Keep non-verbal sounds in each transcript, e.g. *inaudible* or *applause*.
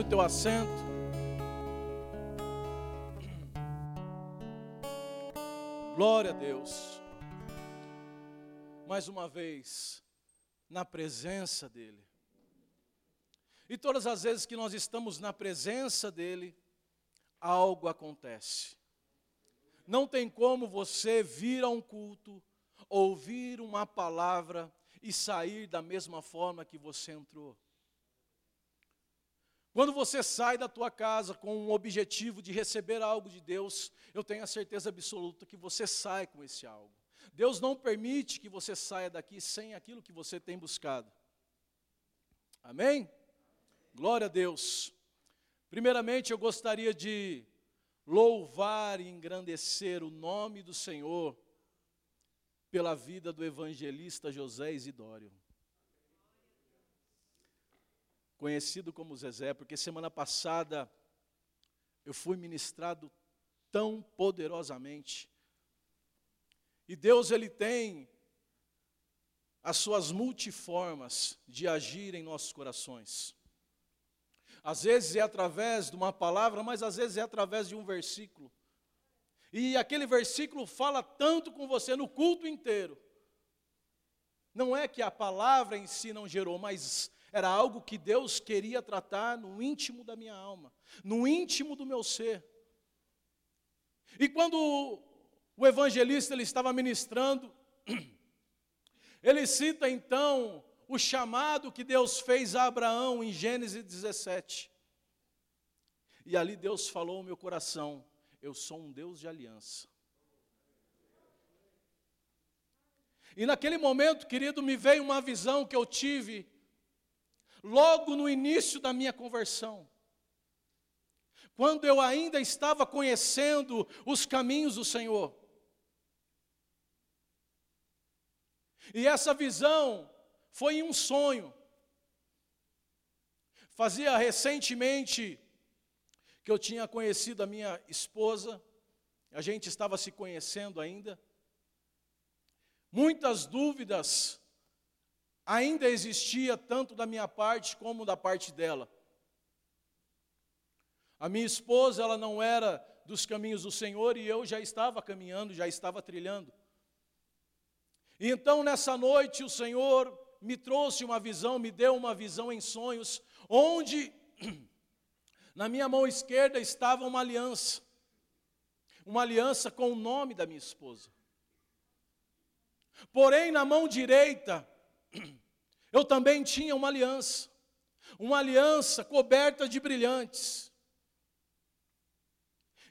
Tome o teu assento. Glória a Deus. Mais uma vez, na presença dEle. E todas as vezes que nós estamos na presença dEle, algo acontece. Não tem como você vir a um culto, ouvir uma palavra e sair da mesma forma que você entrou. Quando você sai da tua casa com um objetivo de receber algo de Deus, eu tenho a certeza absoluta que você sai com esse algo. Deus não permite que você saia daqui sem aquilo que você tem buscado. Amém? Glória a Deus. Primeiramente, eu gostaria de louvar e engrandecer o nome do Senhor pela vida do evangelista José Isidório conhecido como Zezé, porque semana passada eu fui ministrado tão poderosamente. E Deus ele tem as suas multiformas de agir em nossos corações. Às vezes é através de uma palavra, mas às vezes é através de um versículo. E aquele versículo fala tanto com você no culto inteiro. Não é que a palavra em si não gerou, mas era algo que Deus queria tratar no íntimo da minha alma, no íntimo do meu ser. E quando o evangelista ele estava ministrando, *clears throat* ele cita então o chamado que Deus fez a Abraão em Gênesis 17. E ali Deus falou ao meu coração: Eu sou um Deus de aliança. E naquele momento, querido, me veio uma visão que eu tive logo no início da minha conversão. Quando eu ainda estava conhecendo os caminhos do Senhor. E essa visão foi um sonho. Fazia recentemente que eu tinha conhecido a minha esposa, a gente estava se conhecendo ainda. Muitas dúvidas ainda existia tanto da minha parte como da parte dela. A minha esposa, ela não era dos caminhos do Senhor e eu já estava caminhando, já estava trilhando. E então nessa noite o Senhor me trouxe uma visão, me deu uma visão em sonhos, onde *clears throat* na minha mão esquerda estava uma aliança. Uma aliança com o nome da minha esposa. Porém, na mão direita *clears throat* eu também tinha uma aliança, uma aliança coberta de brilhantes.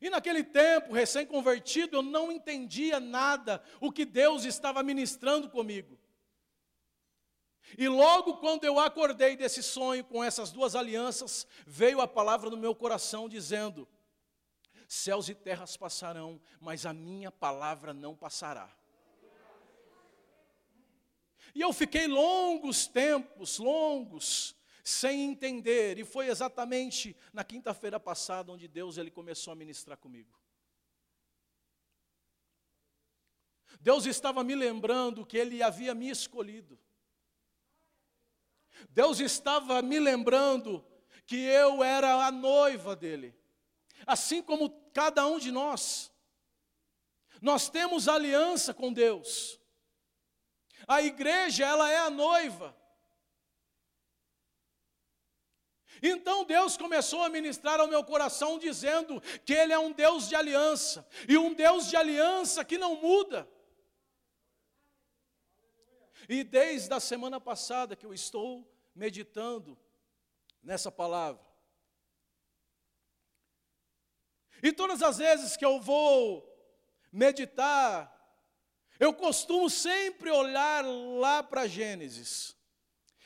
E naquele tempo, recém-convertido, eu não entendia nada o que Deus estava ministrando comigo. E logo quando eu acordei desse sonho com essas duas alianças, veio a palavra no meu coração dizendo: Céus e terras passarão, mas a minha palavra não passará. E eu fiquei longos tempos, longos, sem entender, e foi exatamente na quinta-feira passada onde Deus ele começou a ministrar comigo. Deus estava me lembrando que ele havia me escolhido. Deus estava me lembrando que eu era a noiva dele. Assim como cada um de nós. Nós temos aliança com Deus. A igreja, ela é a noiva. Então Deus começou a ministrar ao meu coração dizendo que Ele é um Deus de aliança, e um Deus de aliança que não muda. E desde a semana passada que eu estou meditando nessa palavra, e todas as vezes que eu vou meditar eu costumo sempre olhar lá para Gênesis,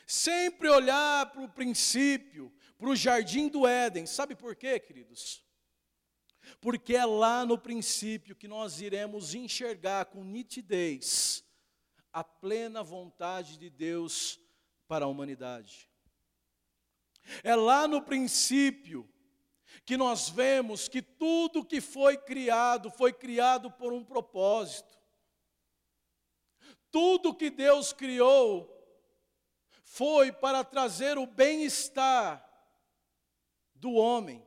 sempre olhar para o princípio, para o jardim do Éden. Sabe por quê, queridos? Porque é lá no princípio que nós iremos enxergar com nitidez a plena vontade de Deus para a humanidade. É lá no princípio que nós vemos que tudo que foi criado foi criado por um propósito. Tudo que Deus criou foi para trazer o bem-estar do homem.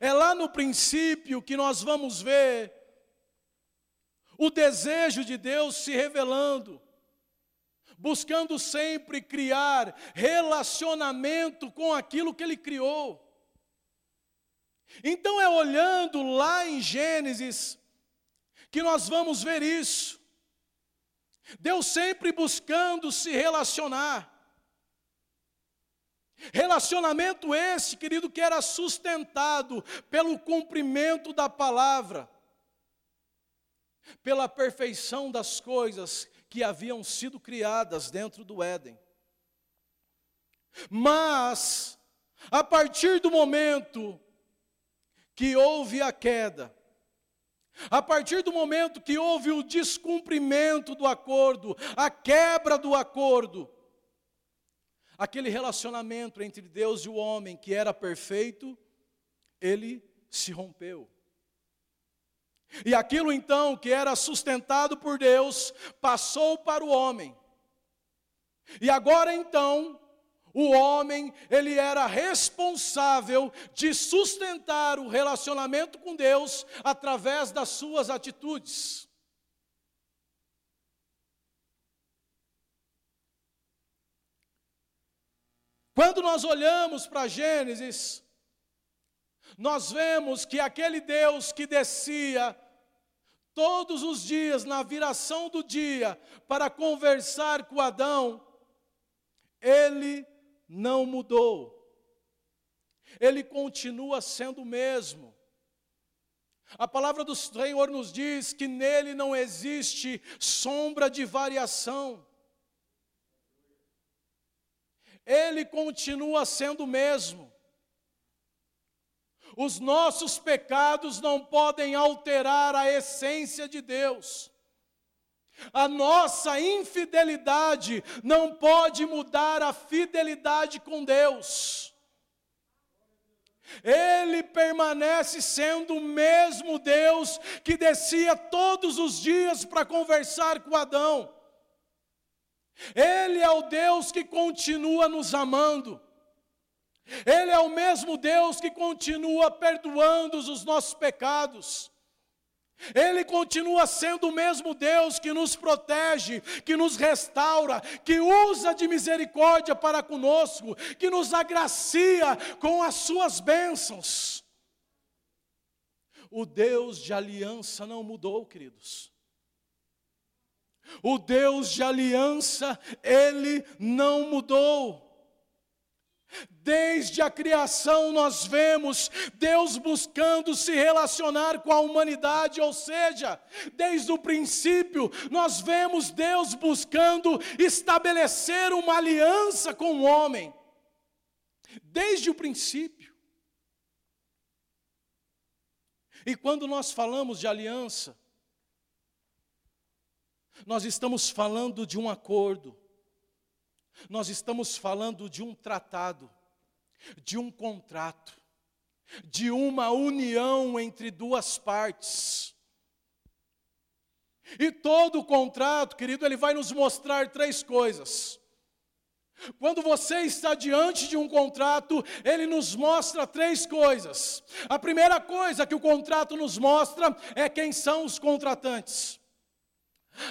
É lá no princípio que nós vamos ver o desejo de Deus se revelando, buscando sempre criar relacionamento com aquilo que Ele criou. Então é olhando lá em Gênesis que nós vamos ver isso. Deus sempre buscando se relacionar. Relacionamento esse, querido, que era sustentado pelo cumprimento da palavra, pela perfeição das coisas que haviam sido criadas dentro do Éden. Mas, a partir do momento que houve a queda, a partir do momento que houve o descumprimento do acordo, a quebra do acordo, aquele relacionamento entre Deus e o homem que era perfeito, ele se rompeu. E aquilo então que era sustentado por Deus passou para o homem. E agora então, o homem, ele era responsável de sustentar o relacionamento com Deus através das suas atitudes. Quando nós olhamos para Gênesis, nós vemos que aquele Deus que descia todos os dias, na viração do dia, para conversar com Adão, ele não mudou. Ele continua sendo o mesmo. A palavra do Senhor nos diz que nele não existe sombra de variação. Ele continua sendo o mesmo. Os nossos pecados não podem alterar a essência de Deus. A nossa infidelidade não pode mudar a fidelidade com Deus. Ele permanece sendo o mesmo Deus que descia todos os dias para conversar com Adão. Ele é o Deus que continua nos amando. Ele é o mesmo Deus que continua perdoando os nossos pecados. Ele continua sendo o mesmo Deus que nos protege, que nos restaura, que usa de misericórdia para conosco, que nos agracia com as suas bênçãos. O Deus de aliança não mudou, queridos. O Deus de aliança, ele não mudou. Desde a criação nós vemos Deus buscando se relacionar com a humanidade, ou seja, desde o princípio nós vemos Deus buscando estabelecer uma aliança com o homem. Desde o princípio. E quando nós falamos de aliança, nós estamos falando de um acordo nós estamos falando de um tratado, de um contrato, de uma união entre duas partes. E todo contrato, querido, ele vai nos mostrar três coisas. Quando você está diante de um contrato, ele nos mostra três coisas. A primeira coisa que o contrato nos mostra é quem são os contratantes.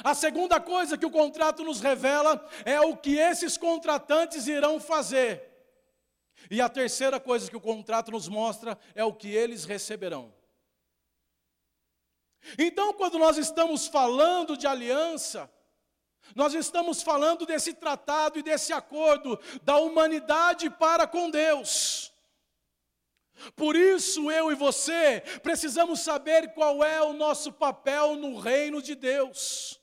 A segunda coisa que o contrato nos revela é o que esses contratantes irão fazer. E a terceira coisa que o contrato nos mostra é o que eles receberão. Então, quando nós estamos falando de aliança, nós estamos falando desse tratado e desse acordo da humanidade para com Deus. Por isso, eu e você precisamos saber qual é o nosso papel no reino de Deus.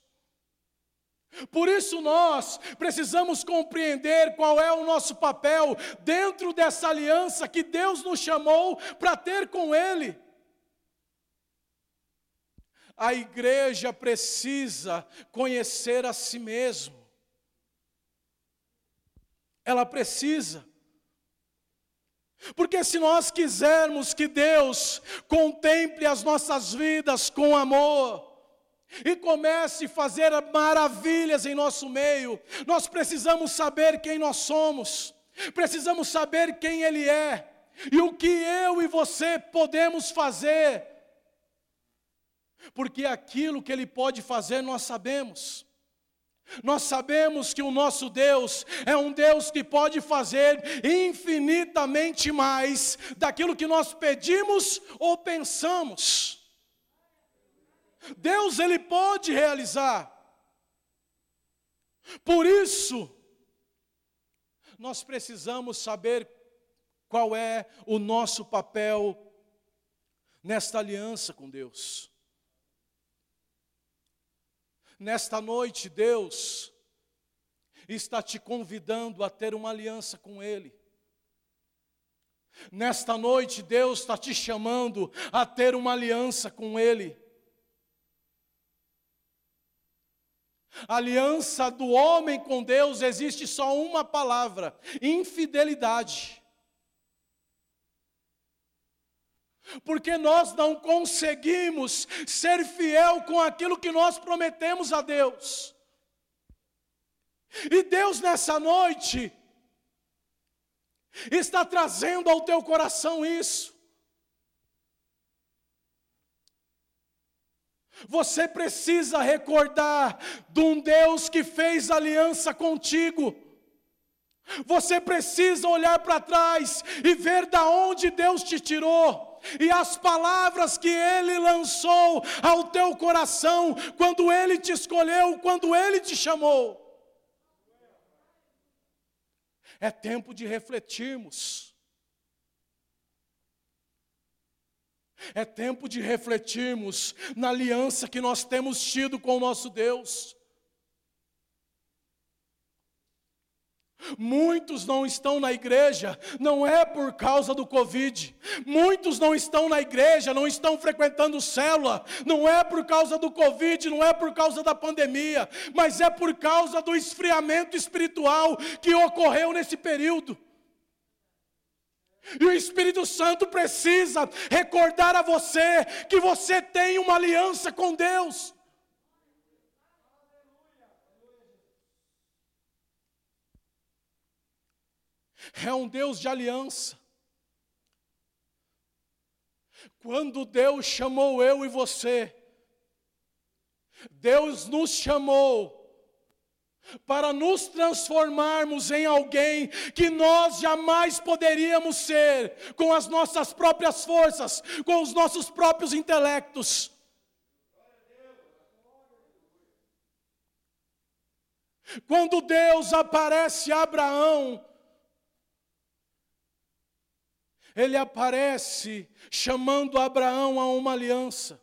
Por isso nós precisamos compreender qual é o nosso papel dentro dessa aliança que Deus nos chamou para ter com Ele. A igreja precisa conhecer a si mesmo. Ela precisa. Porque se nós quisermos que Deus contemple as nossas vidas com amor, e comece a fazer maravilhas em nosso meio. Nós precisamos saber quem nós somos. precisamos saber quem Ele é e o que eu e você podemos fazer, porque aquilo que Ele pode fazer nós sabemos. Nós sabemos que o nosso Deus é um Deus que pode fazer infinitamente mais daquilo que nós pedimos ou pensamos. Deus ele pode realizar. Por isso, nós precisamos saber qual é o nosso papel nesta aliança com Deus. Nesta noite, Deus está te convidando a ter uma aliança com Ele. Nesta noite, Deus está te chamando a ter uma aliança com Ele. Aliança do homem com Deus existe só uma palavra: infidelidade. Porque nós não conseguimos ser fiel com aquilo que nós prometemos a Deus. E Deus nessa noite está trazendo ao teu coração isso. Você precisa recordar de um Deus que fez aliança contigo. Você precisa olhar para trás e ver da onde Deus te tirou e as palavras que Ele lançou ao teu coração quando Ele te escolheu, quando Ele te chamou. É tempo de refletirmos. É tempo de refletirmos na aliança que nós temos tido com o nosso Deus. Muitos não estão na igreja, não é por causa do Covid. Muitos não estão na igreja, não estão frequentando célula, não é por causa do Covid, não é por causa da pandemia, mas é por causa do esfriamento espiritual que ocorreu nesse período. E o Espírito Santo precisa recordar a você que você tem uma aliança com Deus. É um Deus de aliança. Quando Deus chamou eu e você, Deus nos chamou para nos transformarmos em alguém que nós jamais poderíamos ser com as nossas próprias forças, com os nossos próprios intelectos. Quando Deus aparece a Abraão, ele aparece chamando Abraão a uma aliança.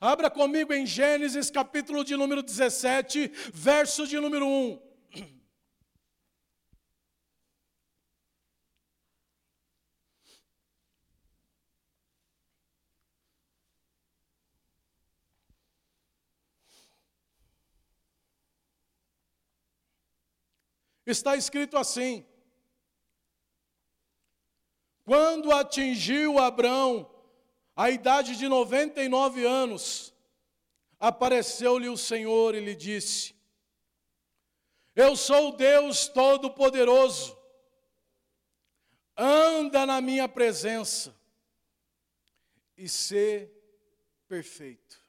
Abra comigo em Gênesis capítulo de número 17, verso de número 1. Está escrito assim: Quando atingiu Abraão a idade de 99 anos, apareceu-lhe o Senhor e lhe disse: Eu sou o Deus Todo-Poderoso, anda na minha presença e sê perfeito.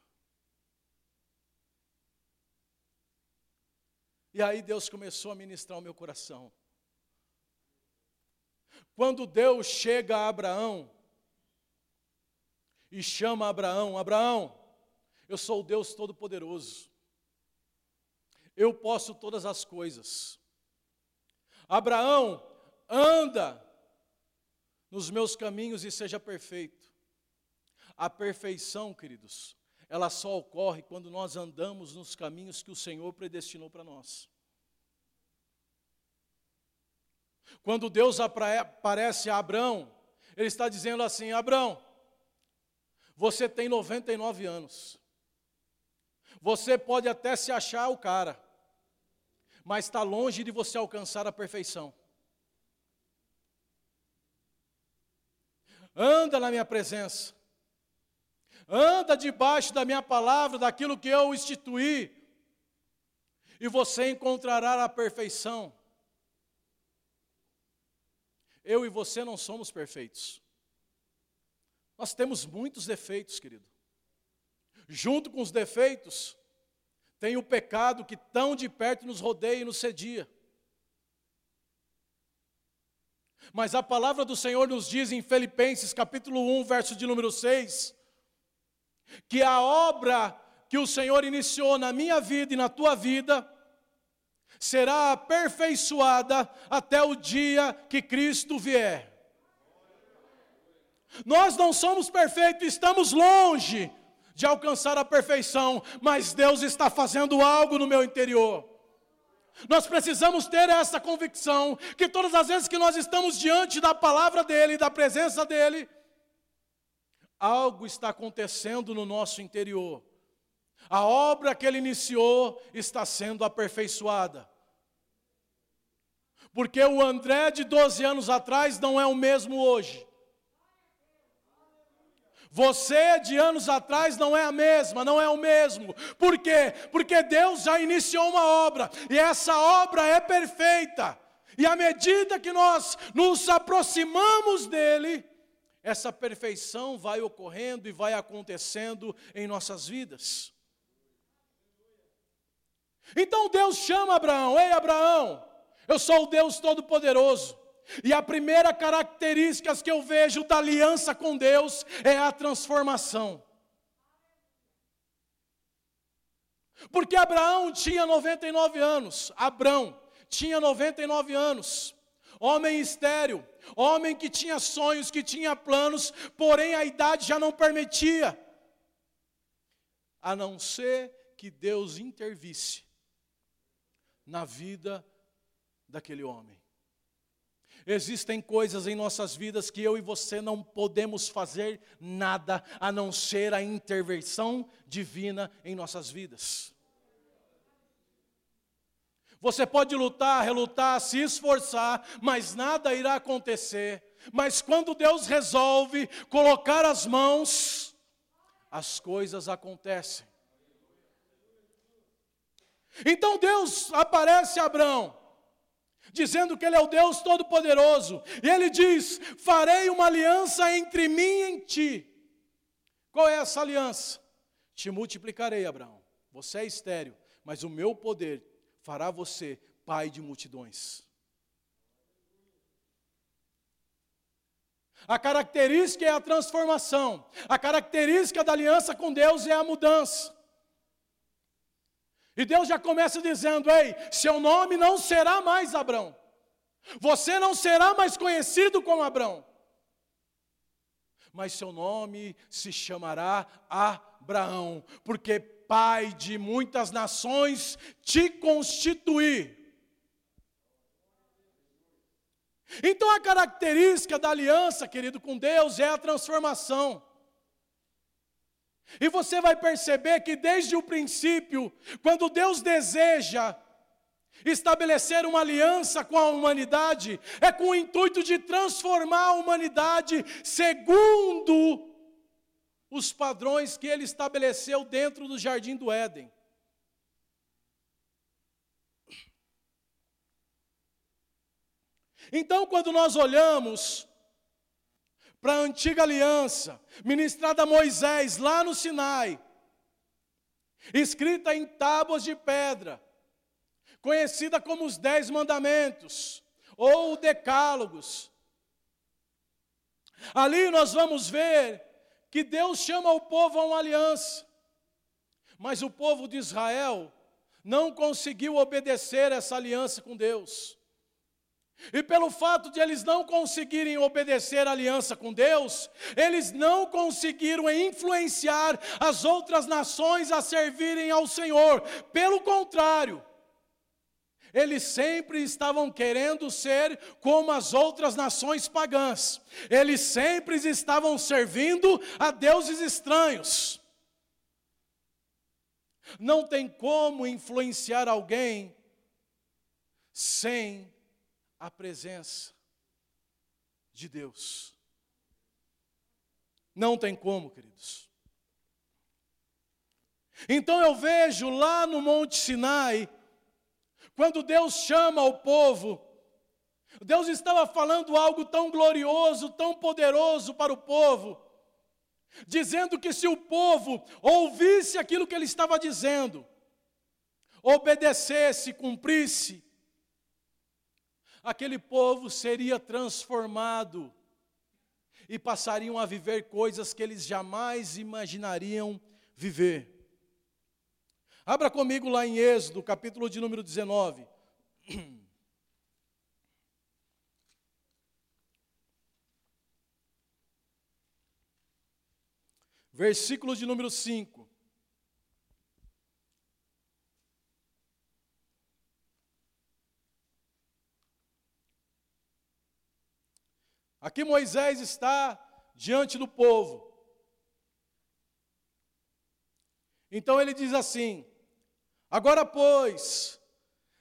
E aí Deus começou a ministrar o meu coração. Quando Deus chega a Abraão, e chama Abraão: Abraão, eu sou o Deus Todo-Poderoso, eu posso todas as coisas. Abraão, anda nos meus caminhos e seja perfeito. A perfeição, queridos, ela só ocorre quando nós andamos nos caminhos que o Senhor predestinou para nós. Quando Deus aparece a Abraão, Ele está dizendo assim: Abraão, você tem 99 anos. Você pode até se achar o cara, mas está longe de você alcançar a perfeição. Anda na minha presença, anda debaixo da minha palavra, daquilo que eu instituí, e você encontrará a perfeição. Eu e você não somos perfeitos. Nós temos muitos defeitos, querido. Junto com os defeitos, tem o pecado que tão de perto nos rodeia e nos cedia. Mas a palavra do Senhor nos diz em Filipenses capítulo 1, verso de número 6, que a obra que o Senhor iniciou na minha vida e na tua vida será aperfeiçoada até o dia que Cristo vier. Nós não somos perfeitos, estamos longe de alcançar a perfeição, mas Deus está fazendo algo no meu interior. Nós precisamos ter essa convicção que todas as vezes que nós estamos diante da palavra dEle, da presença dEle, algo está acontecendo no nosso interior. A obra que Ele iniciou está sendo aperfeiçoada. Porque o André de 12 anos atrás não é o mesmo hoje. Você de anos atrás não é a mesma, não é o mesmo. Por quê? Porque Deus já iniciou uma obra e essa obra é perfeita. E à medida que nós nos aproximamos dele, essa perfeição vai ocorrendo e vai acontecendo em nossas vidas. Então Deus chama Abraão: Ei, Abraão, eu sou o Deus Todo-Poderoso. E a primeira característica que eu vejo da aliança com Deus é a transformação. Porque Abraão tinha 99 anos, Abraão tinha 99 anos, homem estéril, homem que tinha sonhos, que tinha planos, porém a idade já não permitia, a não ser que Deus intervisse na vida daquele homem. Existem coisas em nossas vidas que eu e você não podemos fazer nada a não ser a intervenção divina em nossas vidas. Você pode lutar, relutar, se esforçar, mas nada irá acontecer. Mas quando Deus resolve colocar as mãos, as coisas acontecem. Então Deus aparece a Abraão dizendo que Ele é o Deus Todo-Poderoso, e Ele diz: Farei uma aliança entre mim e ti. Qual é essa aliança? Te multiplicarei, Abraão. Você é estéreo, mas o meu poder fará você pai de multidões. A característica é a transformação, a característica da aliança com Deus é a mudança. E Deus já começa dizendo: Ei, seu nome não será mais Abrão. Você não será mais conhecido como Abrão. Mas seu nome se chamará Abraão, porque pai de muitas nações te constituí. Então a característica da aliança, querido, com Deus é a transformação. E você vai perceber que desde o princípio, quando Deus deseja estabelecer uma aliança com a humanidade, é com o intuito de transformar a humanidade segundo os padrões que ele estabeleceu dentro do jardim do Éden. Então, quando nós olhamos para a antiga aliança, ministrada a Moisés lá no Sinai, escrita em tábuas de pedra, conhecida como os Dez Mandamentos, ou Decálogos. Ali nós vamos ver que Deus chama o povo a uma aliança, mas o povo de Israel não conseguiu obedecer essa aliança com Deus. E pelo fato de eles não conseguirem obedecer a aliança com Deus, eles não conseguiram influenciar as outras nações a servirem ao Senhor. Pelo contrário, eles sempre estavam querendo ser como as outras nações pagãs. Eles sempre estavam servindo a deuses estranhos. Não tem como influenciar alguém sem a presença de Deus. Não tem como, queridos. Então eu vejo lá no Monte Sinai, quando Deus chama o povo, Deus estava falando algo tão glorioso, tão poderoso para o povo, dizendo que se o povo ouvisse aquilo que ele estava dizendo, obedecesse, cumprisse, aquele povo seria transformado e passariam a viver coisas que eles jamais imaginariam viver. Abra comigo lá em Êxodo, capítulo de número 19. *clears throat* Versículo de número 5. Aqui Moisés está diante do povo. Então ele diz assim: Agora, pois,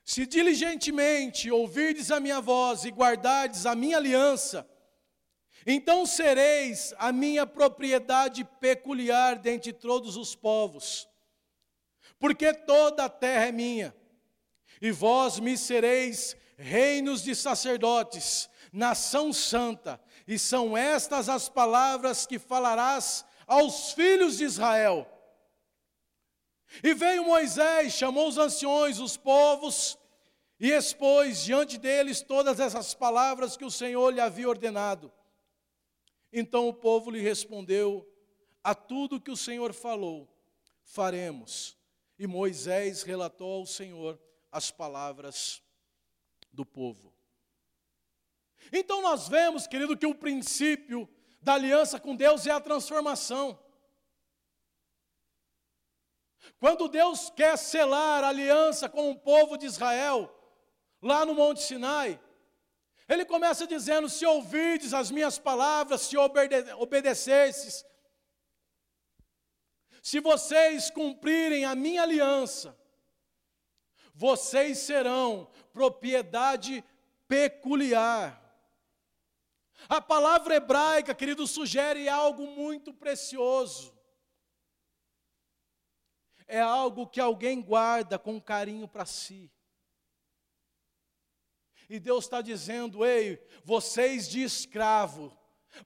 se diligentemente ouvirdes a minha voz e guardardes a minha aliança, então sereis a minha propriedade peculiar dentre todos os povos, porque toda a terra é minha, e vós me sereis reinos de sacerdotes, nação santa, e são estas as palavras que falarás aos filhos de Israel. E veio Moisés, chamou os anciões, os povos, e expôs diante deles todas essas palavras que o Senhor lhe havia ordenado. Então o povo lhe respondeu: A tudo que o Senhor falou, faremos. E Moisés relatou ao Senhor as palavras do povo. Então nós vemos, querido, que o princípio da aliança com Deus é a transformação. Quando Deus quer selar a aliança com o povo de Israel, lá no Monte Sinai, ele começa dizendo: Se ouvides as minhas palavras, se obede obedecesses, se vocês cumprirem a minha aliança, vocês serão propriedade peculiar. A palavra hebraica, querido, sugere algo muito precioso. É algo que alguém guarda com carinho para si. E Deus está dizendo: ei, vocês de escravo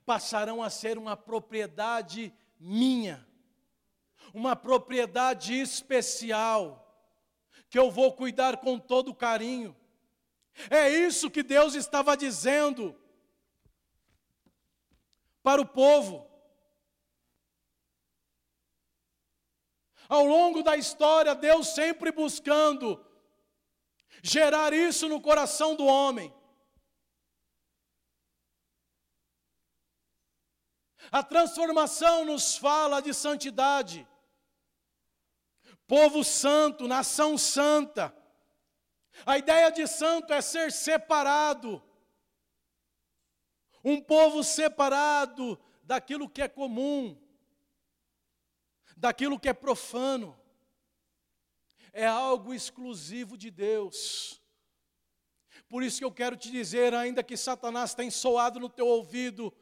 passarão a ser uma propriedade minha, uma propriedade especial, que eu vou cuidar com todo carinho. É isso que Deus estava dizendo para o povo. Ao longo da história, Deus sempre buscando gerar isso no coração do homem. A transformação nos fala de santidade. Povo santo, nação santa. A ideia de santo é ser separado um povo separado daquilo que é comum, daquilo que é profano. É algo exclusivo de Deus. Por isso que eu quero te dizer, ainda que Satanás tenha soado no teu ouvido,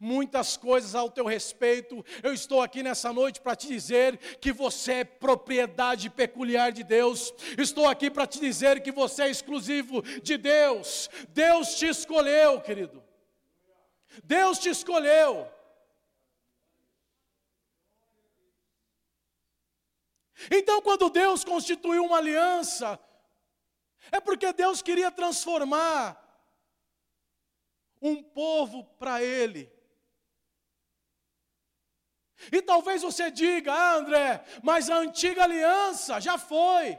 muitas coisas ao teu respeito. Eu estou aqui nessa noite para te dizer que você é propriedade peculiar de Deus. Estou aqui para te dizer que você é exclusivo de Deus. Deus te escolheu, querido. Deus te escolheu. Então, quando Deus constituiu uma aliança, é porque Deus queria transformar um povo para Ele. E talvez você diga, ah, André, mas a antiga aliança já foi.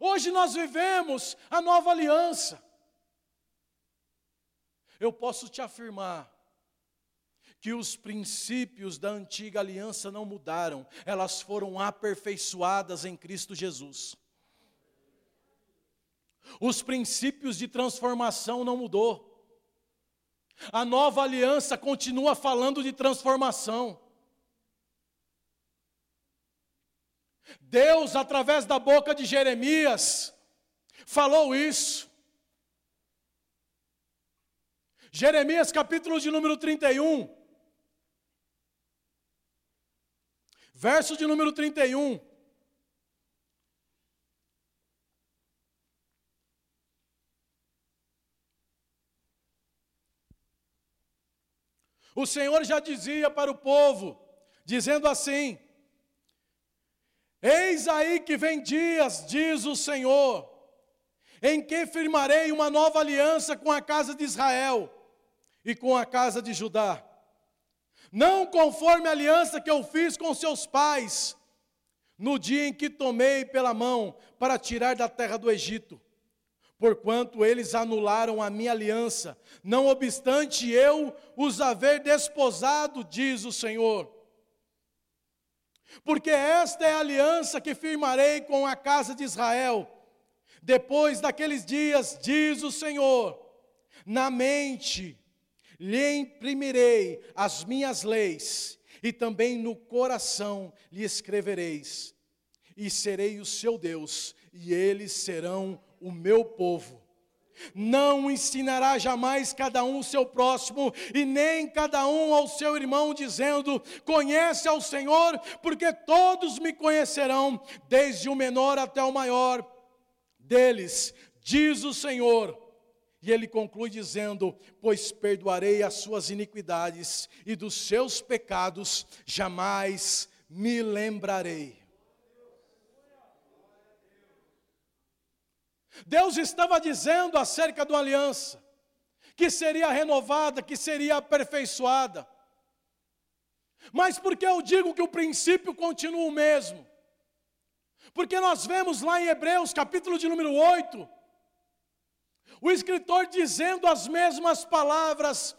Hoje nós vivemos a nova aliança eu posso te afirmar que os princípios da antiga aliança não mudaram, elas foram aperfeiçoadas em Cristo Jesus. Os princípios de transformação não mudou. A nova aliança continua falando de transformação. Deus, através da boca de Jeremias, falou isso. Jeremias, capítulo de número 31. Verso de número 31. O Senhor já dizia para o povo, dizendo assim: Eis aí que vem dias, diz o Senhor, em que firmarei uma nova aliança com a casa de Israel e com a casa de Judá. Não conforme a aliança que eu fiz com seus pais, no dia em que tomei pela mão para tirar da terra do Egito, porquanto eles anularam a minha aliança, não obstante eu os haver desposado, diz o Senhor. Porque esta é a aliança que firmarei com a casa de Israel depois daqueles dias, diz o Senhor, na mente lhe imprimirei as minhas leis, e também no coração lhe escrevereis, e serei o seu Deus, e eles serão o meu povo. Não ensinará jamais cada um o seu próximo, e nem cada um ao seu irmão, dizendo: Conhece ao Senhor, porque todos me conhecerão, desde o menor até o maior deles, diz o Senhor. E ele conclui dizendo: Pois perdoarei as suas iniquidades e dos seus pecados jamais me lembrarei. Deus estava dizendo acerca de uma aliança, que seria renovada, que seria aperfeiçoada. Mas por que eu digo que o princípio continua o mesmo? Porque nós vemos lá em Hebreus, capítulo de número 8, o escritor dizendo as mesmas palavras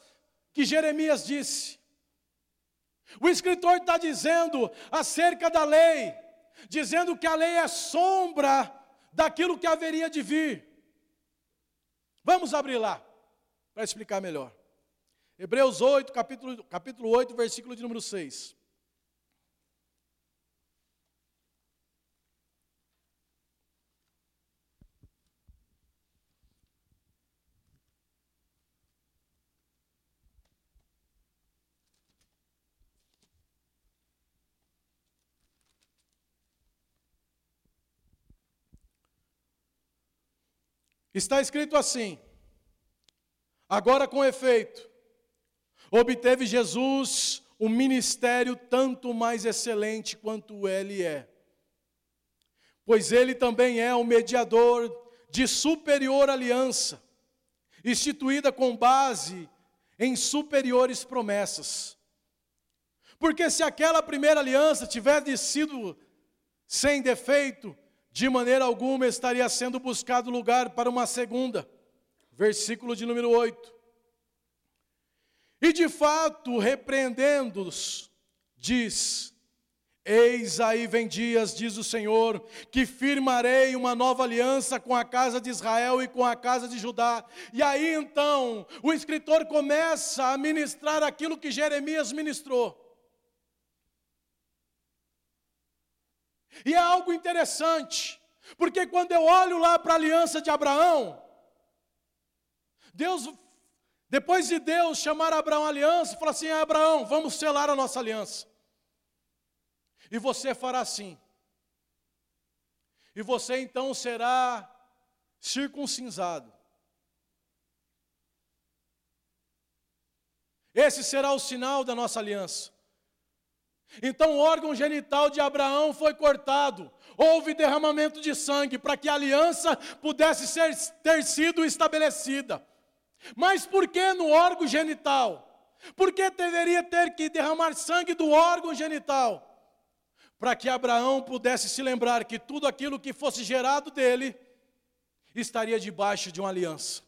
que Jeremias disse. O escritor está dizendo acerca da lei, dizendo que a lei é sombra daquilo que haveria de vir. Vamos abrir lá, para explicar melhor. Hebreus 8, capítulo, capítulo 8, versículo de número 6. Está escrito assim: Agora com efeito, obteve Jesus um ministério tanto mais excelente quanto ele é, pois ele também é o mediador de superior aliança, instituída com base em superiores promessas. Porque se aquela primeira aliança tivesse sido sem defeito, de maneira alguma estaria sendo buscado lugar para uma segunda. Versículo de número 8. E de fato, repreendendo-os, diz: Eis aí vem dias, diz o Senhor, que firmarei uma nova aliança com a casa de Israel e com a casa de Judá. E aí então, o escritor começa a ministrar aquilo que Jeremias ministrou. E é algo interessante, porque quando eu olho lá para a aliança de Abraão, Deus, depois de Deus chamar Abraão a aliança, fala assim: Abraão, vamos selar a nossa aliança. E você fará assim. E você então será circuncisado. Esse será o sinal da nossa aliança. Então o órgão genital de Abraão foi cortado. Houve derramamento de sangue para que a aliança pudesse ser, ter sido estabelecida. Mas por que no órgão genital? Por que deveria ter que derramar sangue do órgão genital? Para que Abraão pudesse se lembrar que tudo aquilo que fosse gerado dele estaria debaixo de uma aliança.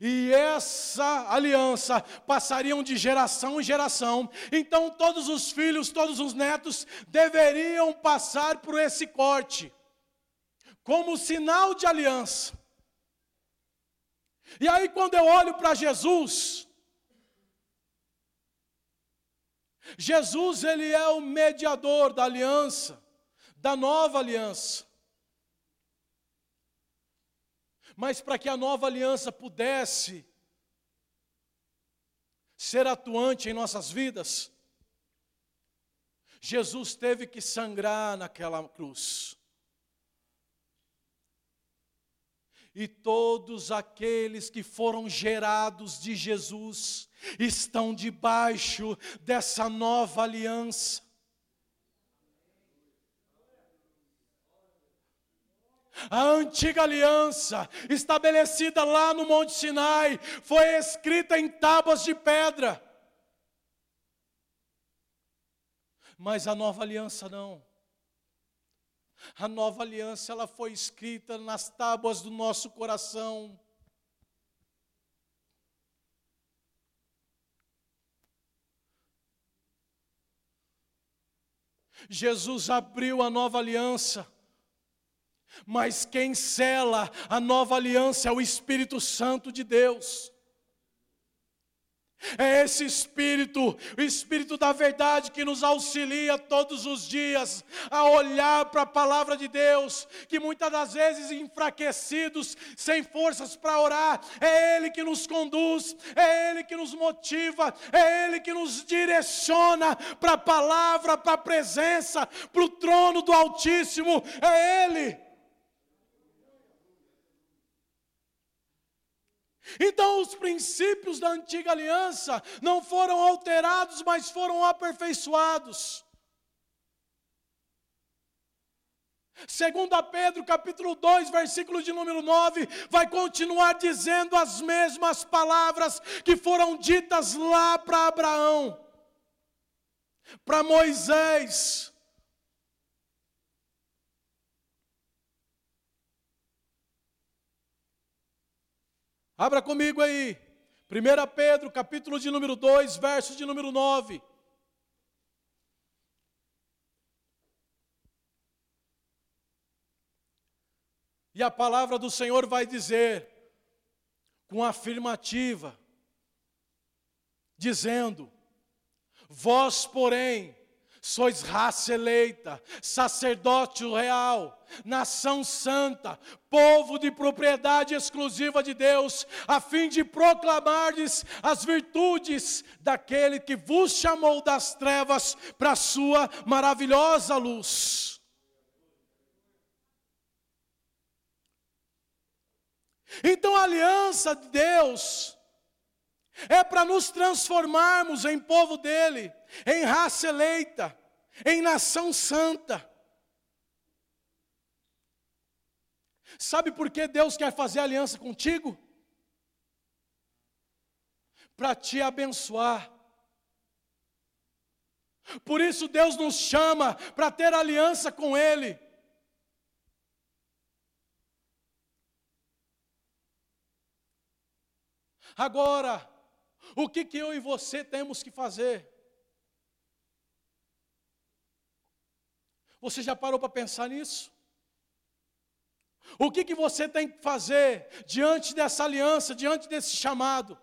E essa aliança passariam de geração em geração. Então todos os filhos, todos os netos deveriam passar por esse corte, como sinal de aliança. E aí quando eu olho para Jesus, Jesus ele é o mediador da aliança, da nova aliança. Mas para que a nova aliança pudesse ser atuante em nossas vidas, Jesus teve que sangrar naquela cruz. E todos aqueles que foram gerados de Jesus estão debaixo dessa nova aliança. A antiga aliança, estabelecida lá no Monte Sinai, foi escrita em tábuas de pedra. Mas a nova aliança não. A nova aliança ela foi escrita nas tábuas do nosso coração. Jesus abriu a nova aliança. Mas quem cela a nova aliança é o Espírito Santo de Deus. É esse Espírito, o Espírito da verdade, que nos auxilia todos os dias a olhar para a palavra de Deus, que muitas das vezes enfraquecidos, sem forças para orar, é Ele que nos conduz, é Ele que nos motiva, é Ele que nos direciona para a palavra, para a presença, para o trono do Altíssimo, é Ele. Então, os princípios da antiga aliança não foram alterados, mas foram aperfeiçoados. Segundo a Pedro, capítulo 2, versículo de número 9, vai continuar dizendo as mesmas palavras que foram ditas lá para Abraão, para Moisés, Abra comigo aí. 1 Pedro, capítulo de número 2, verso de número 9. E a palavra do Senhor vai dizer, com afirmativa, dizendo: Vós, porém, sois raça eleita, sacerdócio real, nação santa, povo de propriedade exclusiva de Deus, a fim de proclamardes as virtudes daquele que vos chamou das trevas para a sua maravilhosa luz. Então a aliança de Deus é para nos transformarmos em povo dele, em raça eleita, em nação santa. Sabe por que Deus quer fazer aliança contigo? Para te abençoar. Por isso Deus nos chama para ter aliança com Ele. Agora, o que, que eu e você temos que fazer? Você já parou para pensar nisso? O que, que você tem que fazer diante dessa aliança, diante desse chamado?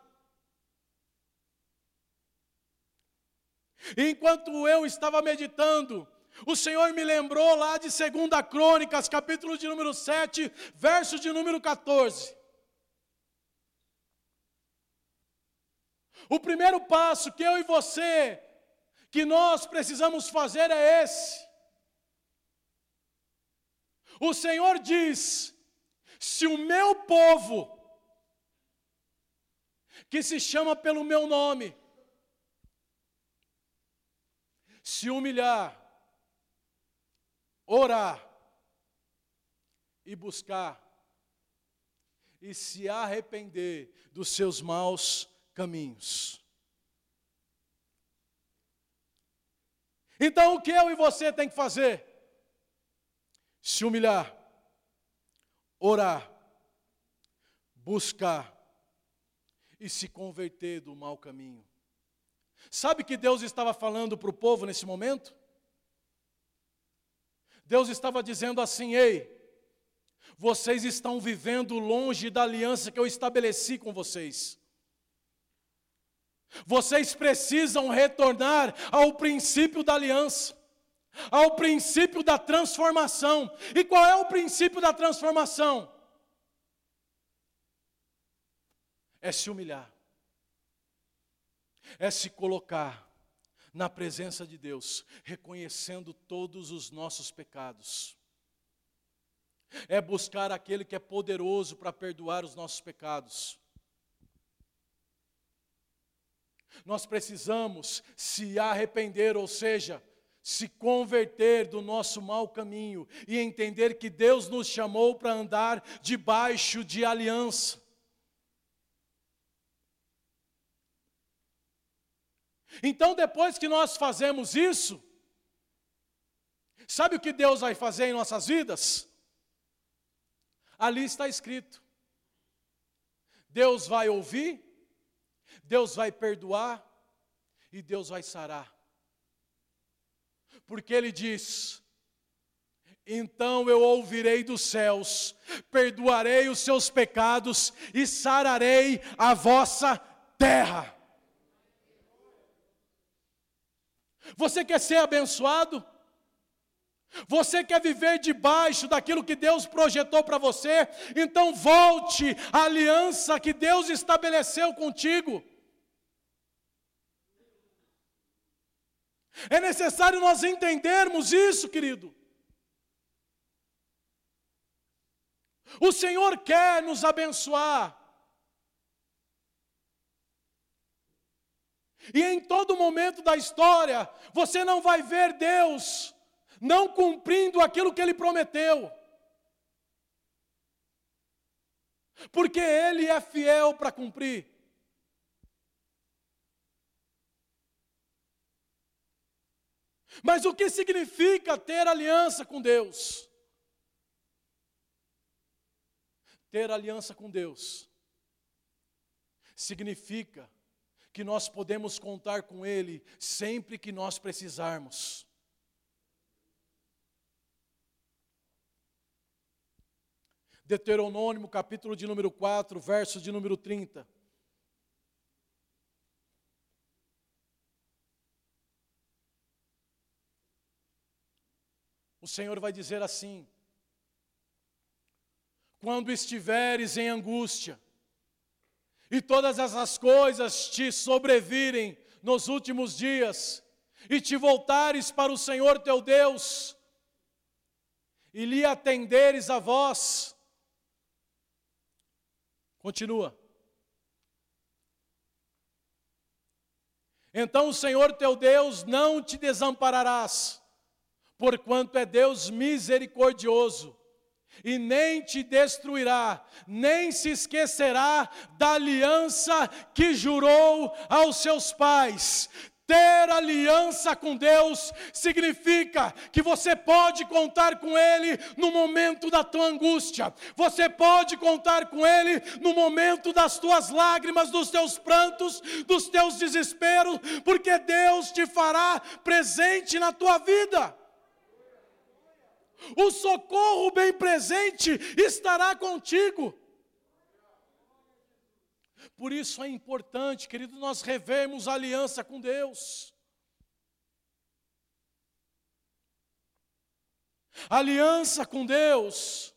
Enquanto eu estava meditando, o Senhor me lembrou lá de 2 Crônicas, capítulo de número 7, verso de número 14. O primeiro passo que eu e você, que nós precisamos fazer é esse. O Senhor diz: se o meu povo, que se chama pelo meu nome, se humilhar, orar e buscar, e se arrepender dos seus maus caminhos. Então, o que eu e você tem que fazer? Se humilhar, orar, buscar e se converter do mau caminho. Sabe que Deus estava falando para o povo nesse momento? Deus estava dizendo assim: ei, vocês estão vivendo longe da aliança que eu estabeleci com vocês. Vocês precisam retornar ao princípio da aliança, ao princípio da transformação. E qual é o princípio da transformação? É se humilhar, é se colocar na presença de Deus, reconhecendo todos os nossos pecados, é buscar aquele que é poderoso para perdoar os nossos pecados. Nós precisamos se arrepender, ou seja, se converter do nosso mau caminho e entender que Deus nos chamou para andar debaixo de aliança. Então, depois que nós fazemos isso, sabe o que Deus vai fazer em nossas vidas? Ali está escrito: Deus vai ouvir, Deus vai perdoar e Deus vai sarar. Porque Ele diz: então eu ouvirei dos céus, perdoarei os seus pecados e sararei a vossa terra. Você quer ser abençoado? Você quer viver debaixo daquilo que Deus projetou para você? Então volte à aliança que Deus estabeleceu contigo. É necessário nós entendermos isso, querido. O Senhor quer nos abençoar. E em todo momento da história, você não vai ver Deus não cumprindo aquilo que ele prometeu. Porque ele é fiel para cumprir. Mas o que significa ter aliança com Deus? Ter aliança com Deus significa que nós podemos contar com Ele sempre que nós precisarmos. Deuteronômio, capítulo de número 4, verso de número 30. Senhor vai dizer assim: quando estiveres em angústia, e todas essas coisas te sobrevirem nos últimos dias, e te voltares para o Senhor teu Deus, e lhe atenderes a voz, Continua. Então o Senhor teu Deus não te desampararás, porquanto é Deus misericordioso, e nem te destruirá, nem se esquecerá da aliança que jurou aos seus pais. Ter aliança com Deus significa que você pode contar com Ele no momento da tua angústia, você pode contar com Ele no momento das tuas lágrimas, dos teus prantos, dos teus desesperos, porque Deus te fará presente na tua vida. O socorro bem presente estará contigo. Por isso é importante, querido, nós revemos a aliança com Deus. Aliança com Deus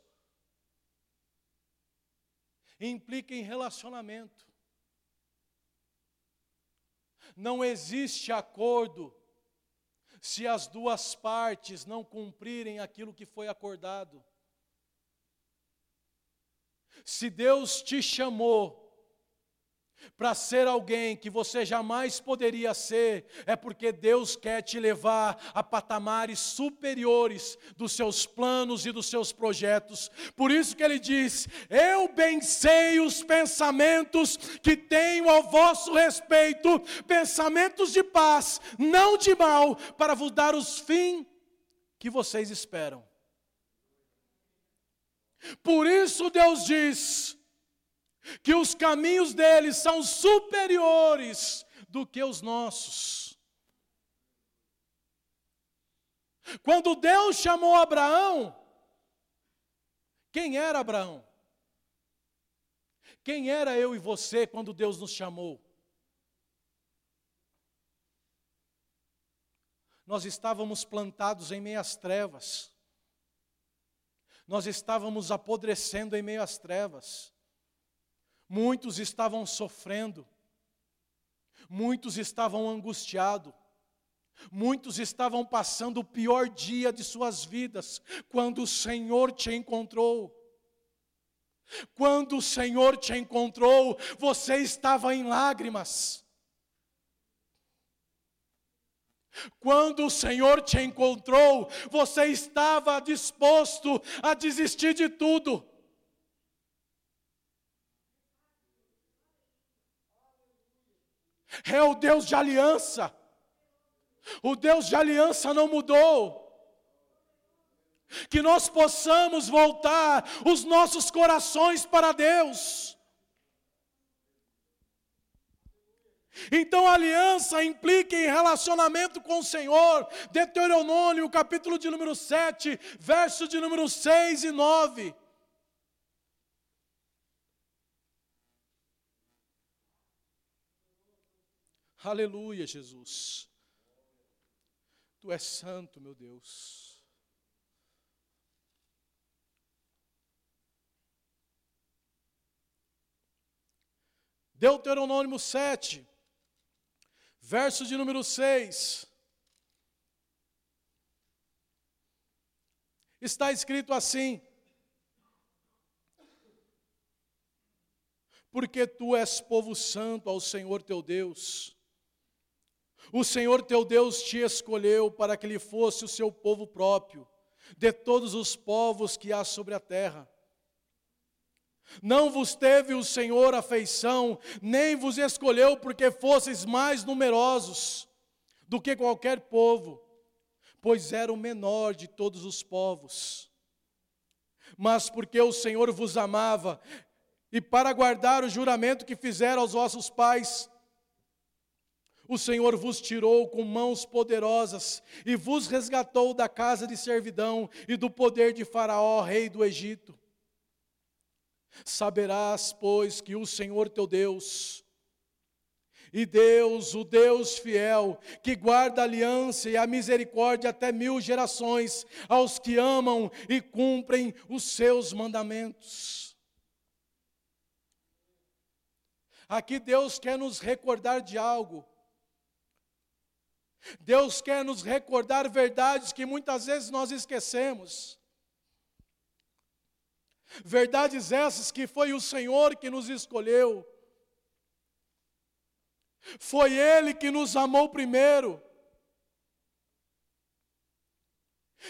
implica em relacionamento. Não existe acordo se as duas partes não cumprirem aquilo que foi acordado. Se Deus te chamou para ser alguém que você jamais poderia ser, é porque Deus quer te levar a patamares superiores dos seus planos e dos seus projetos. Por isso que ele diz: Eu bem sei os pensamentos que tenho ao vosso respeito, pensamentos de paz, não de mal, para vos dar os fins que vocês esperam. Por isso Deus diz: que os caminhos deles são superiores do que os nossos. Quando Deus chamou Abraão, quem era Abraão? Quem era eu e você quando Deus nos chamou? Nós estávamos plantados em meias trevas. Nós estávamos apodrecendo em meio às trevas. Muitos estavam sofrendo, muitos estavam angustiados, Muitos estavam passando o pior dia de suas vidas quando o Senhor te encontrou. Quando o Senhor te encontrou, você estava em lágrimas. Quando o Senhor te encontrou, você estava disposto a desistir de tudo. É o Deus de aliança. O Deus de aliança não mudou. Que nós possamos voltar os nossos corações para Deus. Então aliança implica em relacionamento com o Senhor. Deuteronômio, capítulo de número 7, verso de número 6 e 9. Aleluia, Jesus. Tu és santo, meu Deus. Deuteronômio 7, verso de número 6. Está escrito assim: Porque tu és povo santo ao Senhor teu Deus o Senhor teu Deus te escolheu para que ele fosse o seu povo próprio, de todos os povos que há sobre a terra. Não vos teve o Senhor afeição, nem vos escolheu porque fosseis mais numerosos do que qualquer povo, pois era o menor de todos os povos. Mas porque o Senhor vos amava, e para guardar o juramento que fizeram aos vossos pais, o Senhor vos tirou com mãos poderosas e vos resgatou da casa de servidão e do poder de Faraó, rei do Egito. Saberás, pois, que o Senhor teu Deus, e Deus, o Deus fiel, que guarda a aliança e a misericórdia até mil gerações aos que amam e cumprem os seus mandamentos. Aqui Deus quer nos recordar de algo. Deus quer nos recordar verdades que muitas vezes nós esquecemos. Verdades essas que foi o Senhor que nos escolheu. Foi Ele que nos amou primeiro.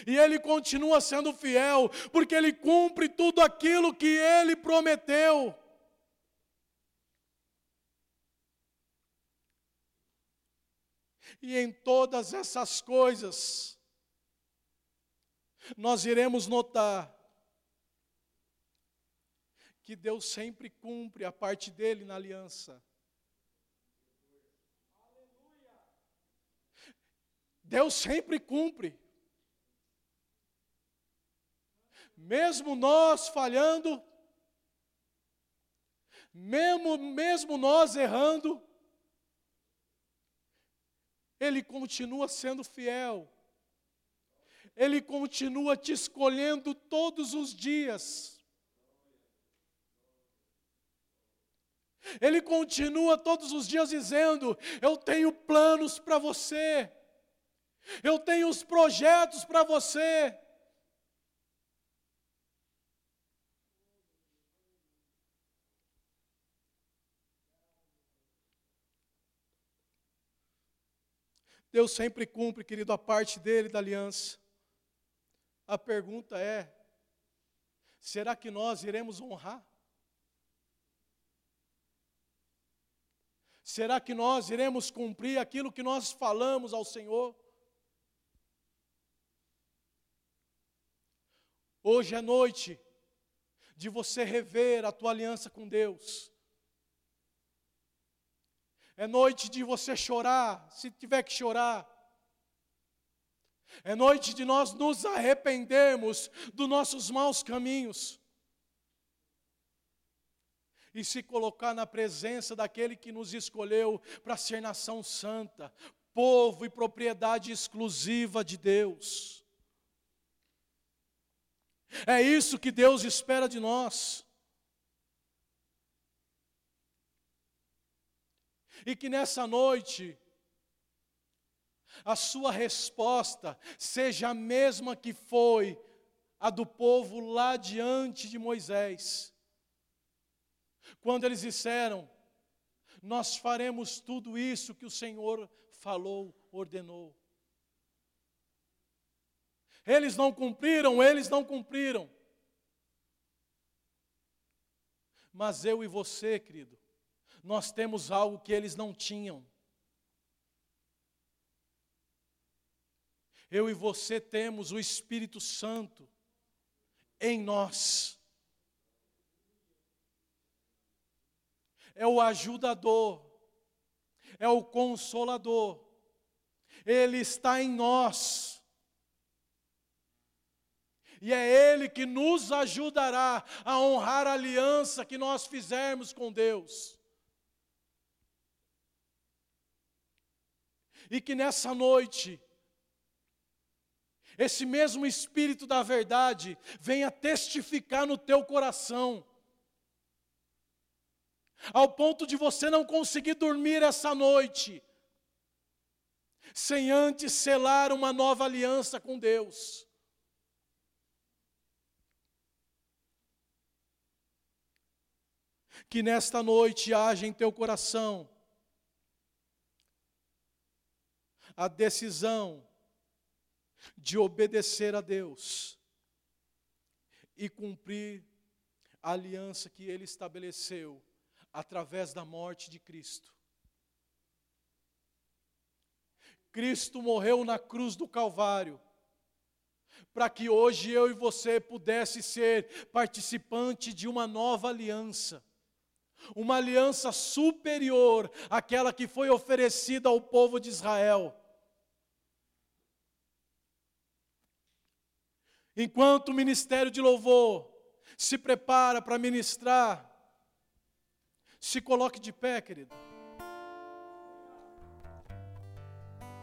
E Ele continua sendo fiel, porque Ele cumpre tudo aquilo que Ele prometeu. E em todas essas coisas, nós iremos notar que Deus sempre cumpre a parte dele na aliança. Deus sempre cumpre. Mesmo nós falhando, mesmo, mesmo nós errando, ele continua sendo fiel. Ele continua te escolhendo todos os dias. Ele continua todos os dias dizendo: Eu tenho planos para você, eu tenho os projetos para você. Deus sempre cumpre, querido, a parte dele da aliança. A pergunta é: será que nós iremos honrar? Será que nós iremos cumprir aquilo que nós falamos ao Senhor? Hoje é noite de você rever a tua aliança com Deus. É noite de você chorar, se tiver que chorar. É noite de nós nos arrependermos dos nossos maus caminhos. E se colocar na presença daquele que nos escolheu para ser nação santa, povo e propriedade exclusiva de Deus. É isso que Deus espera de nós. E que nessa noite, a sua resposta seja a mesma que foi a do povo lá diante de Moisés. Quando eles disseram: Nós faremos tudo isso que o Senhor falou, ordenou. Eles não cumpriram, eles não cumpriram. Mas eu e você, querido, nós temos algo que eles não tinham. Eu e você temos o Espírito Santo em nós. É o ajudador, é o consolador, ele está em nós. E é Ele que nos ajudará a honrar a aliança que nós fizermos com Deus. E que nessa noite, esse mesmo Espírito da verdade venha testificar no teu coração, ao ponto de você não conseguir dormir essa noite, sem antes selar uma nova aliança com Deus. Que nesta noite haja em teu coração a decisão de obedecer a Deus e cumprir a aliança que Ele estabeleceu através da morte de Cristo. Cristo morreu na cruz do Calvário, para que hoje eu e você pudesse ser participante de uma nova aliança, uma aliança superior àquela que foi oferecida ao povo de Israel. Enquanto o ministério de louvor se prepara para ministrar, se coloque de pé, querido.